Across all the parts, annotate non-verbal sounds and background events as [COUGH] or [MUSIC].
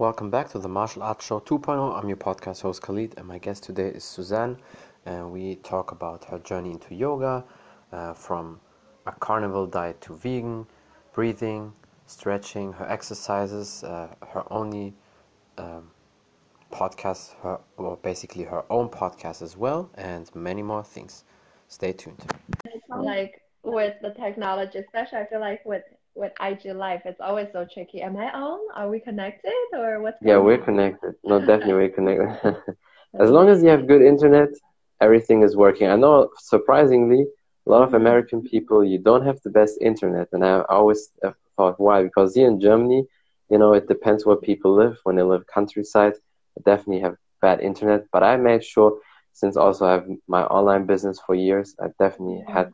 Welcome back to the Martial Arts Show 2.0. I'm your podcast host Khalid, and my guest today is Suzanne. And we talk about her journey into yoga, uh, from a carnival diet to vegan, breathing, stretching, her exercises, uh, her only um, podcast, her well, basically her own podcast as well, and many more things. Stay tuned. Like with the technology, especially, I feel like with with IG Live, it's always so tricky. Am I on? Are we connected or what's Yeah, we're connected. No, [LAUGHS] definitely we're connected. [LAUGHS] as long as you have good internet, everything is working. I know, surprisingly, a lot of American people, you don't have the best internet. And I always thought, why? Because here in Germany, you know, it depends where people live. When they live countryside, they definitely have bad internet. But I made sure, since also I have my online business for years, I definitely mm-hmm. had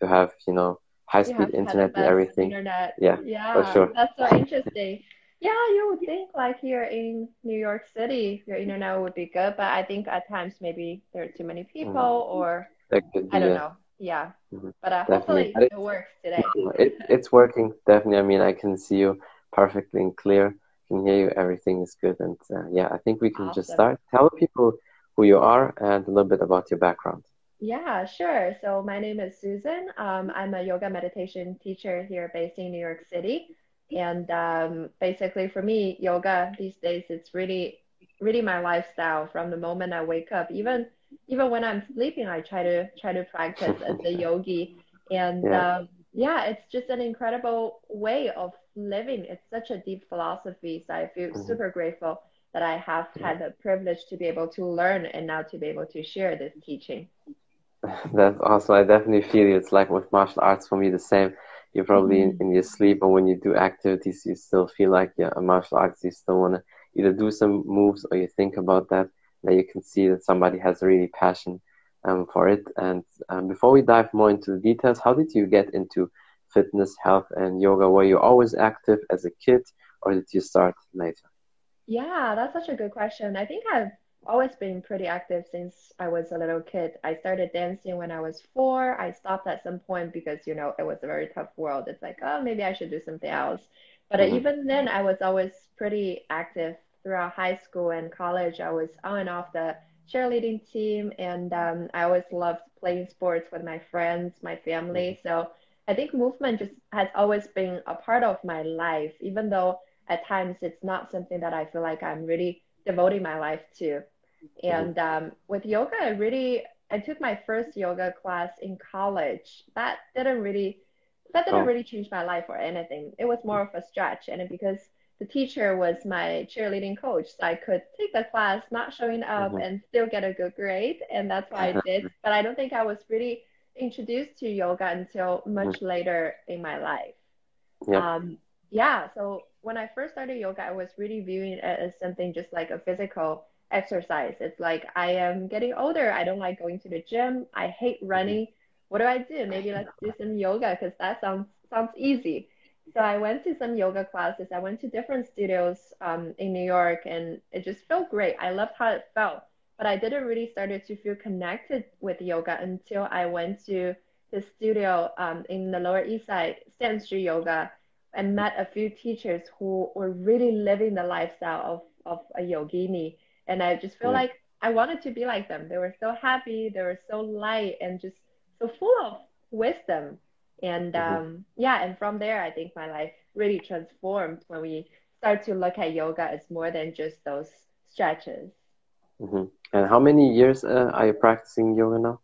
to have, you know, high speed internet and everything. Internet. Yeah, yeah, for sure. That's so interesting. yeah, you would think like here in New York City, your internet would be good, but I think at times maybe there are too many people mm-hmm. or I don't know. Yeah, mm-hmm. but uh, hopefully it, it, works today. [LAUGHS] it, it's working definitely. I mean, I can see you perfectly and clear. I can hear you. Everything is good, and uh, yeah, I think we can awesome. just start. Tell people who you are and a little bit about your background. Yeah, sure. So my name is Susan. Um, I'm a yoga meditation teacher here based in New York City. And um, basically, for me, yoga these days it's really, really my lifestyle. From the moment I wake up, even even when I'm sleeping, I try to try to practice as a [LAUGHS] yogi. And yeah. Um, yeah, it's just an incredible way of living. It's such a deep philosophy. So I feel mm-hmm. super grateful that I have had the privilege to be able to learn and now to be able to share this teaching. That's awesome. I definitely feel it. It's like with martial arts for me the same. You're probably mm-hmm. in, in, your sleep or when you do activities, you still feel like you're a martial artist. You still want to either do some moves or you think about that. That you can see that somebody has a really passion um, for it. And um, before we dive more into the details, how did you get into fitness, health, and yoga? Were you always active as a kid or did you start later? Yeah, that's such a good question. I think I've always been pretty active since I was a little kid. I started dancing when I was four. I stopped at some point because, you know, it was a very tough world. It's like, oh, maybe I should do something else. But mm-hmm. even then, I was always pretty active throughout high school and college. I was on and off the cheerleading team, and um, I always loved playing sports with my friends, my family. Mm-hmm. So I think movement just has always been a part of my life, even though at times it's not something that I feel like I'm really devoting my life to. And um, with yoga, I really I took my first yoga class in college. That didn't really that didn't oh. really change my life or anything. It was more of a stretch, and because the teacher was my cheerleading coach, so I could take the class, not showing up, mm-hmm. and still get a good grade, and that's why I did. But I don't think I was really introduced to yoga until much mm-hmm. later in my life. Yeah. Um, yeah. So when I first started yoga, I was really viewing it as something just like a physical exercise. It's like I am getting older. I don't like going to the gym. I hate running. What do I do? Maybe [LAUGHS] let's do some yoga because that sounds sounds easy. So I went to some yoga classes. I went to different studios um, in New York, and it just felt great. I loved how it felt, but I didn't really started to feel connected with yoga until I went to the studio um, in the Lower East Side, Stanton Street Yoga, and met a few teachers who were really living the lifestyle of of a yogini and I just feel yeah. like I wanted to be like them. They were so happy, they were so light and just so full of wisdom. And mm-hmm. um, yeah, and from there, I think my life really transformed when we start to look at yoga as more than just those stretches. Mm-hmm. And how many years uh, are you practicing yoga now?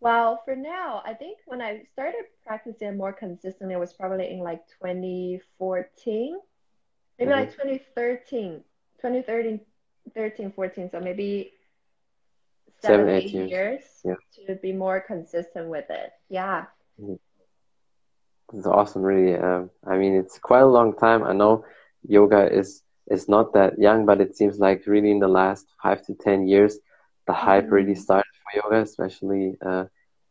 Well, for now, I think when I started practicing more consistently, it was probably in like 2014, maybe mm-hmm. like 2013, 2013, 13, 14, so maybe seven, seven eight, eight years, years yeah. to be more consistent with it. Yeah. Mm-hmm. It's awesome, really. Um, I mean, it's quite a long time. I know yoga is is not that young, but it seems like really in the last five to ten years, the mm-hmm. hype really started for yoga, especially uh,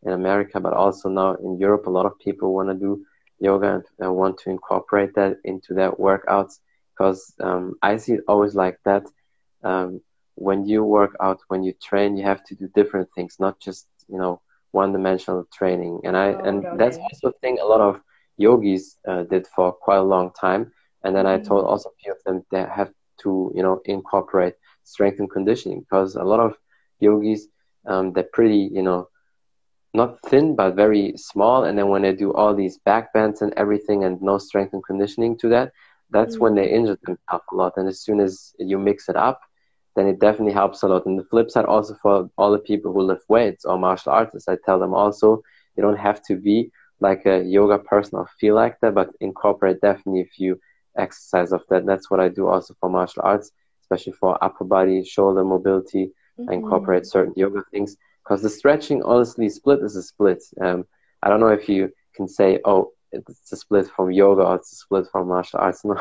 in America, but also now in Europe. A lot of people want to do yoga and want to incorporate that into their workouts because um, I see it always like that um, when you work out, when you train, you have to do different things, not just you know one-dimensional training. And I oh, and okay. that's also a thing a lot of yogis uh, did for quite a long time. And then mm-hmm. I told also a few of them they have to you know incorporate strength and conditioning because a lot of yogis um, they're pretty you know not thin but very small. And then when they do all these back bends and everything and no strength and conditioning to that that's mm-hmm. when they injure themselves a lot. And as soon as you mix it up then it definitely helps a lot. And the flip side also for all the people who lift weights or martial artists i tell them also you don't have to be like a yoga person or feel like that but incorporate definitely a few exercise of that. That's what i do also for martial arts especially for upper body shoulder mobility. Mm-hmm. I incorporate certain yoga things because the stretching, honestly, split is a split. Um, I don't know if you can say, oh, it's a split from yoga or it's a split from martial arts. [LAUGHS] No,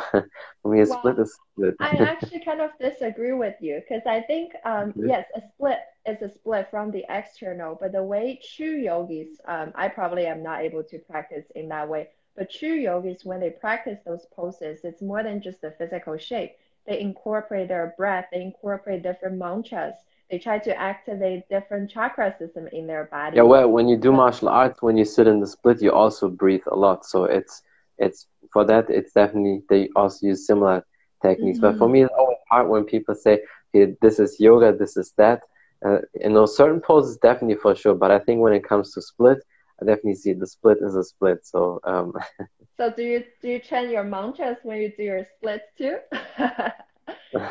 for me, a well, split is split. I [LAUGHS] actually kind of disagree with you because I think, um, mm-hmm. yes, a split is a split from the external, but the way true yogis, um, I probably am not able to practice in that way. But true yogis, when they practice those poses, it's more than just the physical shape. They incorporate their breath, they incorporate different mantras they try to activate different chakra system in their body. Yeah, well, when you do martial arts, when you sit in the split, you also breathe a lot. So it's it's for that. It's definitely they also use similar techniques. Mm-hmm. But for mm-hmm. me, it's always hard when people say, "Hey, this is yoga, this is that." Uh, you know, certain poses definitely for sure. But I think when it comes to split, I definitely see the split is a split. So. Um, [LAUGHS] so do you do you chant your mantras when you do your splits too? [LAUGHS]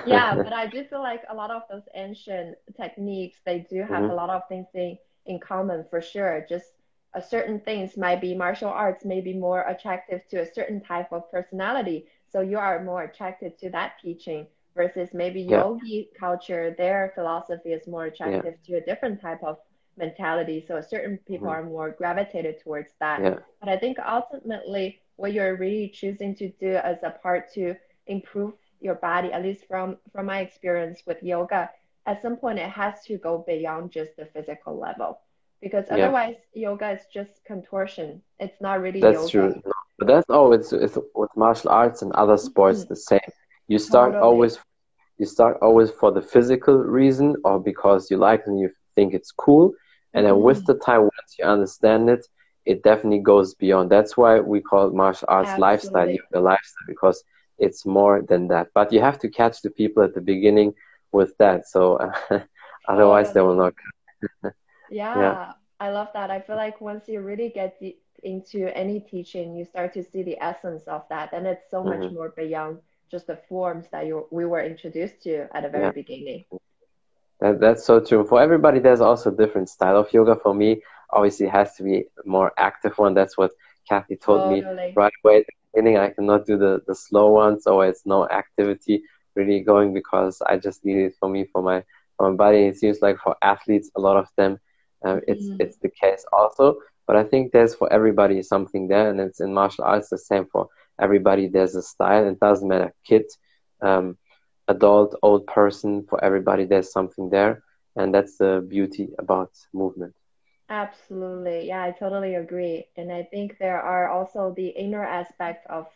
yeah, [LAUGHS] but I do feel like a lot of those ancient techniques, they do have mm-hmm. a lot of things in, in common for sure. Just a certain things might be martial arts may be more attractive to a certain type of personality. So you are more attracted to that teaching versus maybe yeah. yogi culture, their philosophy is more attractive yeah. to a different type of mentality. So certain people mm-hmm. are more gravitated towards that. Yeah. But I think ultimately what you're really choosing to do as a part to improve your body, at least from from my experience with yoga, at some point it has to go beyond just the physical level because yeah. otherwise yoga is just contortion. It's not really that's yoga. true. But that's always it's with martial arts and other sports mm-hmm. the same. You start totally. always you start always for the physical reason or because you like and you think it's cool. And then mm-hmm. with the time once you understand it, it definitely goes beyond. That's why we call martial arts Absolutely. lifestyle, yoga lifestyle, because it's more than that. But you have to catch the people at the beginning with that. So uh, [LAUGHS] otherwise, oh, they will not. [LAUGHS] yeah, yeah, I love that. I feel like once you really get deep into any teaching, you start to see the essence of that, and it's so mm-hmm. much more beyond just the forms that you we were introduced to at the very yeah. beginning. That, that's so true. For everybody, there's also a different style of yoga. For me, obviously, it has to be more active one. That's what Kathy told totally. me right away beginning I cannot do the, the slow ones or it's no activity really going because I just need it for me for my for my body. It seems like for athletes, a lot of them, um, it's mm. it's the case also. But I think there's for everybody something there, and it's in martial arts the same for everybody. There's a style. It doesn't matter, kid, um, adult, old person. For everybody, there's something there, and that's the beauty about movement. Absolutely. Yeah, I totally agree. And I think there are also the inner aspect of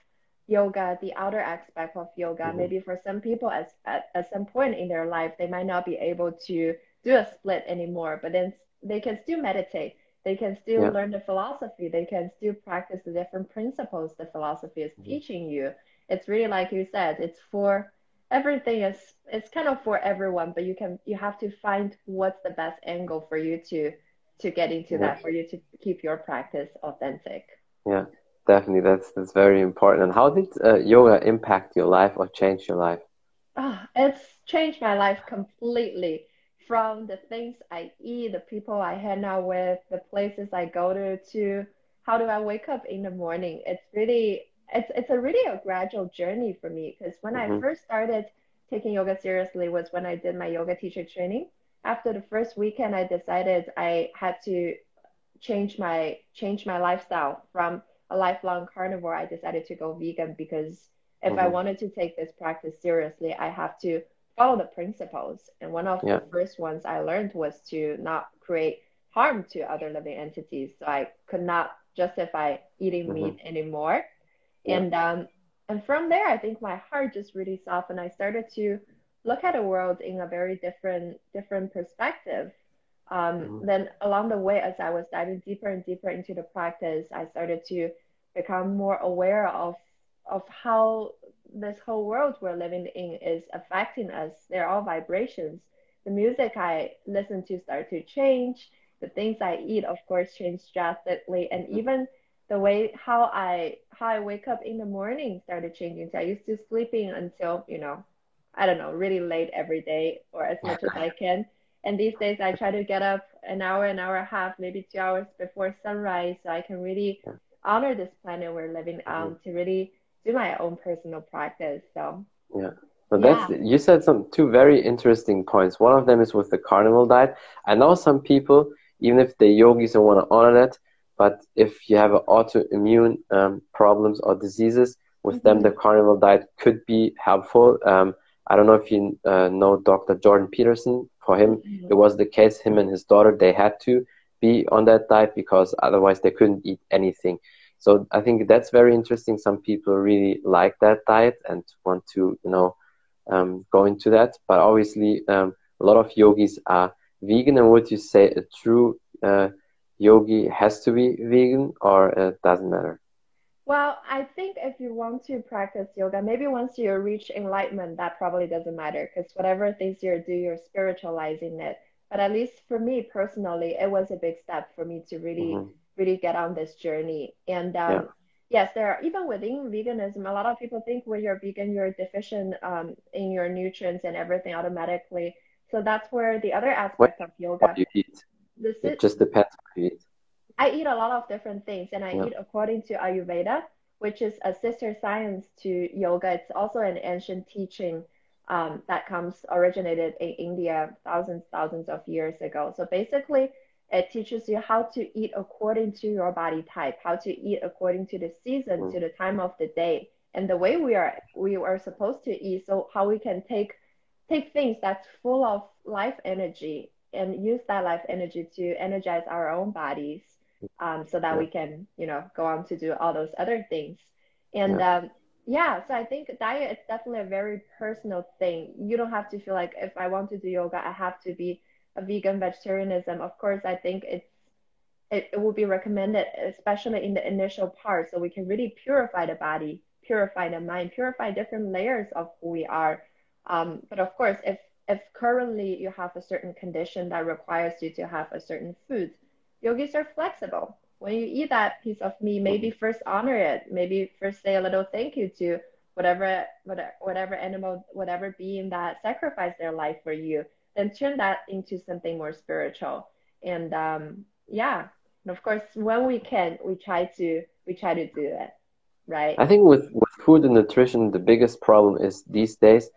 yoga, the outer aspect of yoga. Mm-hmm. Maybe for some people, as, at, at some point in their life, they might not be able to do a split anymore, but then they can still meditate. They can still yeah. learn the philosophy. They can still practice the different principles the philosophy is mm-hmm. teaching you. It's really like you said, it's for everything is it's kind of for everyone, but you can you have to find what's the best angle for you to to get into yeah. that for you to keep your practice authentic. Yeah, definitely. That's that's very important. And how did uh, yoga impact your life or change your life? Oh, it's changed my life completely. From the things I eat, the people I hang out with, the places I go to, to how do I wake up in the morning. It's really it's it's a really a gradual journey for me because when mm-hmm. I first started taking yoga seriously was when I did my yoga teacher training after the first weekend, I decided I had to change my change my lifestyle from a lifelong carnivore. I decided to go vegan because if mm-hmm. I wanted to take this practice seriously, I have to follow the principles. And one of yeah. the first ones I learned was to not create harm to other living entities. So I could not justify eating mm-hmm. meat anymore. Yeah. And um, and from there, I think my heart just really softened. I started to look at the world in a very different different perspective. Um, mm-hmm. Then along the way, as I was diving deeper and deeper into the practice, I started to become more aware of of how this whole world we're living in is affecting us. They're all vibrations. The music I listen to start to change. The things I eat, of course, change drastically, and even the way how I how I wake up in the morning started changing. So I used to sleeping until you know, I don't know, really late every day or as much as I can. And these days I try to get up an hour, an hour and a half, maybe two hours before sunrise, so I can really honor this planet we're living on mm-hmm. to really do my own personal practice. So yeah. But that's yeah. you said some two very interesting points. One of them is with the carnival diet. I know some people, even if the yogis don't want to honor that, but if you have autoimmune um, problems or diseases, with mm-hmm. them the carnival diet could be helpful. Um, I don't know if you uh, know Dr. Jordan Peterson. For him, mm-hmm. it was the case. Him and his daughter they had to be on that diet because otherwise they couldn't eat anything. So I think that's very interesting. Some people really like that diet and want to, you know, um, go into that. But obviously, um, a lot of yogis are vegan. And would you say a true uh, yogi has to be vegan, or it doesn't matter? Well, I think if you want to practice yoga, maybe once you reach enlightenment, that probably doesn't matter because whatever things you do, you're spiritualizing it. But at least for me personally, it was a big step for me to really, mm-hmm. really get on this journey. And um, yeah. yes, there are even within veganism, a lot of people think when you're vegan, you're deficient um, in your nutrients and everything automatically. So that's where the other aspect what, of yoga. What you eat. it just depends what you eat. I eat a lot of different things, and I yeah. eat according to Ayurveda, which is a sister science to yoga. It's also an ancient teaching um, that comes originated in India thousands, thousands of years ago. So basically, it teaches you how to eat according to your body type, how to eat according to the season, mm. to the time of the day, and the way we are we are supposed to eat. So how we can take take things that's full of life energy and use that life energy to energize our own bodies um, so that yeah. we can, you know, go on to do all those other things. And yeah. Um, yeah, so I think diet is definitely a very personal thing. You don't have to feel like if I want to do yoga, I have to be a vegan vegetarianism. Of course, I think it's it, it will be recommended, especially in the initial part, so we can really purify the body, purify the mind, purify different layers of who we are. Um, but of course, if if currently you have a certain condition that requires you to have a certain food, yogis are flexible. When you eat that piece of meat, maybe first honor it. Maybe first say a little thank you to whatever whatever animal, whatever being that sacrificed their life for you. Then turn that into something more spiritual. And um, yeah, and of course, when we can, we try to we try to do it, right? I think with with food and nutrition, the biggest problem is these days,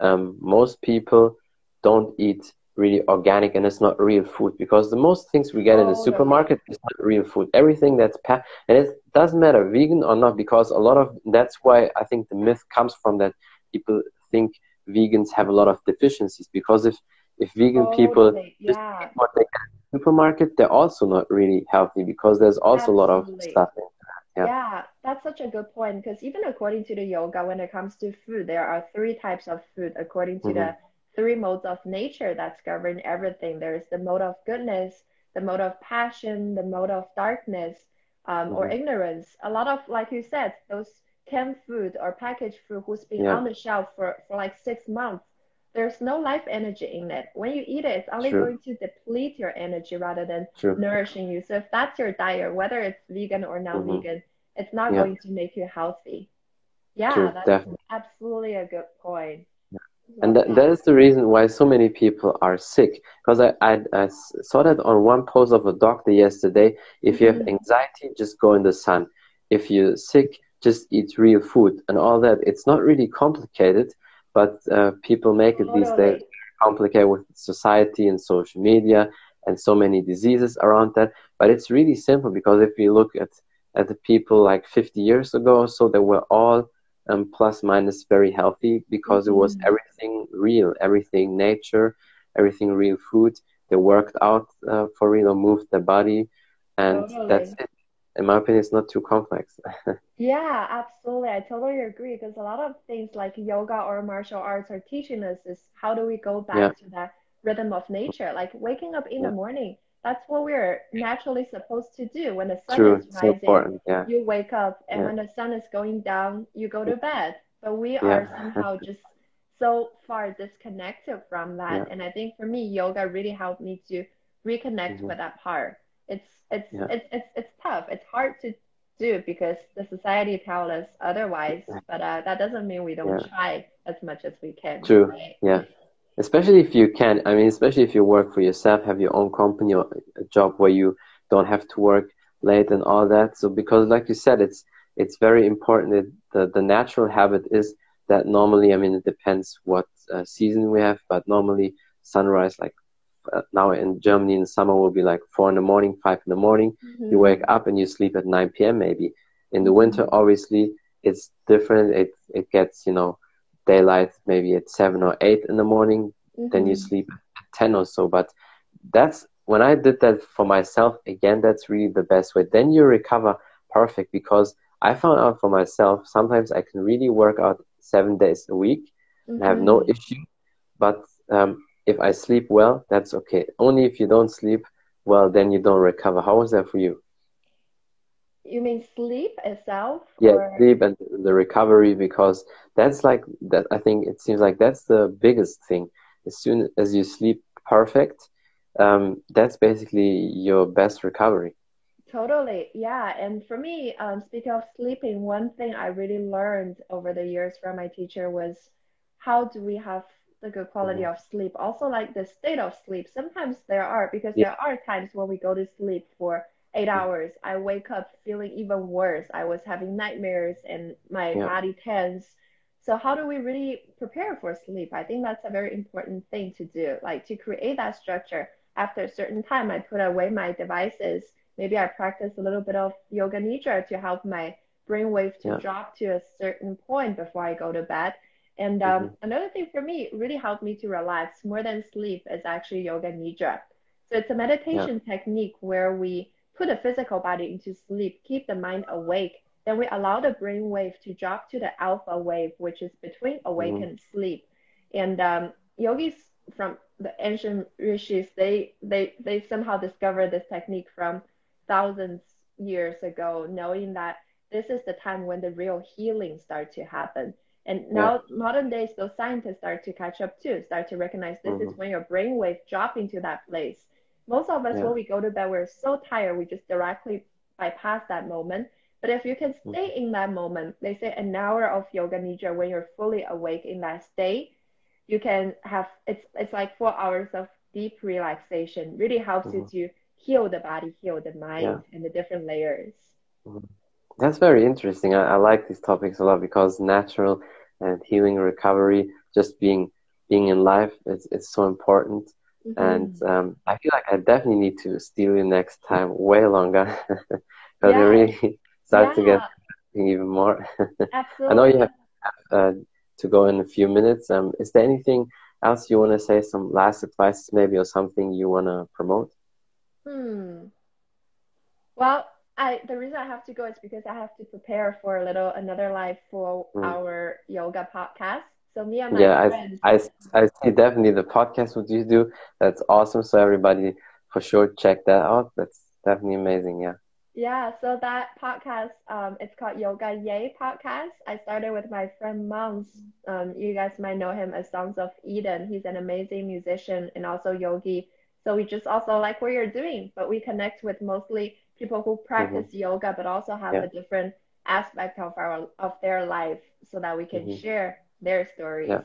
um, most people don't eat really organic and it's not real food because the most things we get oh, in the oh, supermarket no. is not real food everything that's pa- and it doesn't matter vegan or not because a lot of that's why i think the myth comes from that people think vegans have a lot of deficiencies because if if vegan oh, people yeah. what they get in the supermarket they're also not really healthy because there's also Absolutely. a lot of stuff in yeah. yeah, that's such a good point because even according to the yoga, when it comes to food, there are three types of food according to mm-hmm. the three modes of nature that's govern everything. There's the mode of goodness, the mode of passion, the mode of darkness, um, mm-hmm. or ignorance. A lot of, like you said, those canned food or packaged food who's been yeah. on the shelf for, for like six months, there's no life energy in it. When you eat it, it's only True. going to deplete your energy rather than True. nourishing you. So if that's your diet, whether it's vegan or non-vegan, mm-hmm. it's not yeah. going to make you healthy. Yeah, True, that's definitely. absolutely a good point and that, that is the reason why so many people are sick. Because I, I, I, saw that on one post of a doctor yesterday if you have mm-hmm. anxiety just go in the sun. If you're sick just eat real food and all that. It's not really complicated but uh, people make it these days complicated with society and social media and so many diseases around that. But it's really simple because if you look at at the people like 50 years ago so they were all um, plus minus very healthy because it was mm-hmm. everything real, everything nature, everything real food. They worked out uh, for real, moved their body, and totally. that's it. In my opinion, it's not too complex. [LAUGHS] yeah, absolutely. I totally agree because a lot of things like yoga or martial arts are teaching us is how do we go back yeah. to that rhythm of nature, like waking up in yeah. the morning that's what we're naturally supposed to do. When the sun True. is rising, so yeah. you wake up, and yeah. when the sun is going down, you go to bed. but we Yeah. are somehow [LAUGHS] just so far disconnected from that. Yeah. And I think for me, yoga really helped me to reconnect Mhm. with that part. It's it's Yeah. it's it's it's tough. It's hard to do because the society tells us otherwise, but uh, that doesn't mean we don't Yeah. try as much as we can. True. right? Yeah. Especially if you can, I mean, especially if you work for yourself, have your own company or a job where you don't have to work late and all that. So because like you said, it's it's very important that the, the natural habit is that normally, I mean, it depends what uh, season we have, but normally sunrise, like uh, now in Germany in summer will be like four in the morning, five in the morning. You wake up and you sleep at 9 p.m. maybe. In the winter, Mhm. obviously, it's different. It it gets you know daylight maybe at seven or eight in the morning. Then you Mhm. sleep at 10 or so. But that's when I did that for myself. Again, that's really the best way. Then you recover perfect because I found out for myself. Sometimes I can really work out seven days a week and have no Mhm. issue. But um, if I sleep well, that's okay. Only if you don't sleep well, then you don't recover. How was that for you? You mean sleep itself? Yeah, or sleep and the recovery because that's like that. I think it seems like that's the biggest thing. As soon as you sleep perfect, um, that's basically your best recovery. Totally, yeah. And for me, um, speaking of sleeping, one thing I really learned over the years from my teacher was how do we have the good quality Mhm. of sleep? Also, like the state of sleep. Sometimes there are, because Yeah. there are times when we go to sleep for eight hours. I wake up feeling even worse. I was having nightmares and my Yeah. body tense. So how do we really prepare for sleep? I think that's a very important thing to do, like to create that structure. After a certain time, I put away my devices. Maybe I practice a little bit of yoga nidra to help my brainwave to Yeah. drop to a certain point before I go to bed. And um, Mhm. another thing for me, really helped me to relax more than sleep is actually yoga nidra. So it's a meditation technique where we put the physical body into sleep, keep the mind awake, then we allow the brain wave to drop to the alpha wave, which is between awake Mhm. and sleep. And um, yogis from the ancient rishis, they they they somehow discovered this technique from thousands years ago, knowing that this is the time when the real healing starts to happen. And now modern days, those scientists start to catch up too, start to recognize this is Mhm. when your brainwave drop into that place. Most of us, Yeah. when we go to bed, we're so tired, we just directly bypass that moment. But if you can stay in that moment, they say an hour of yoga nidra when you're fully awake in that state, you can have it's it's like four hours of deep relaxation. Really helps you Mhm. to heal the body, heal the mind, Yeah. and the different layers. That's very interesting. I, I like these topics a lot because natural and healing recovery, just being being in life, it's it's so important. And Mhm. um, I feel like I definitely need to steal you next time way longer [LAUGHS] because it really [LAUGHS] starts to get even more. Absolutely. [LAUGHS] I know you have uh, to go in a few minutes. Um, is there anything else you want to say? Some last advice, maybe, or something you want to promote? Hmm. Well, I the reason I have to go is because I have to prepare for a little another life for Mm. our yoga podcast. So me and my Yeah, friends, I, I, I see definitely the podcast what you do. That's awesome. So everybody for sure check that out. That's definitely amazing. Yeah. yeah, so that podcast, um, it's called Yoga Yay Podcast. I started with my friend Mons. Um, you guys might know him as Songs of Eden. He's an amazing musician and also yogi. So we just also like what you're doing, but we connect with mostly people who practice yoga, but also have Yeah. a different aspect of our of their life, so that we can Mhm. share their stories. Yeah.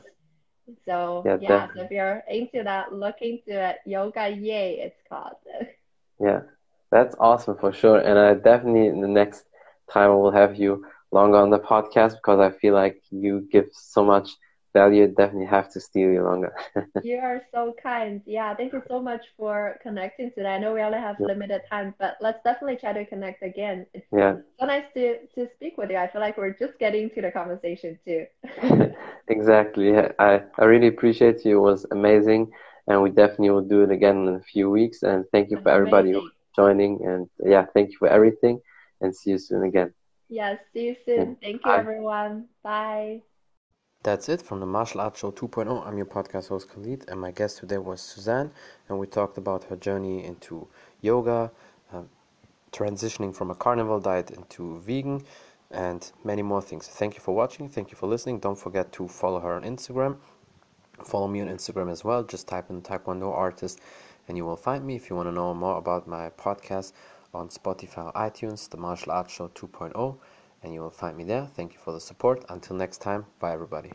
So Yeah, yeah, so if you're into that, look into it. Yoga Yay, it's called. [LAUGHS] Yeah, that's awesome for sure. And I definitely, in the next time, I will have you longer on the podcast because I feel like you give so much value. Definitely have to steal you longer. [LAUGHS] You are so kind. Yeah, thank you so much for connecting today. I know we only have Yeah. limited time, but let's definitely try to connect again. It's Yeah, so nice to to speak with you. I feel like we're just getting to the conversation too. [LAUGHS] [LAUGHS] exactly. Yeah, I, I really appreciate you. It was amazing. And we definitely will do it again in a few weeks. And thank you for everybody Amazing. joining. And yeah, thank you for everything. And see you soon again. Yes, see you soon. Thank you, Bye. everyone. Bye. That's it from the Martial Arts Show 2.0. I'm your podcast host Khalid, and my guest today was Suzanne, and we talked about her journey into yoga, um, transitioning from a carnival diet into vegan, and many more things. Thank you for watching. Thank you for listening. Don't forget to follow her on Instagram. Follow me on Instagram as well. Just type in Taekwondo artist and you will find me if you want to know more about my podcast on Spotify iTunes, The Martial Arts Show 2.0, and you will find me there. Thank you for the support. Until next time, bye everybody.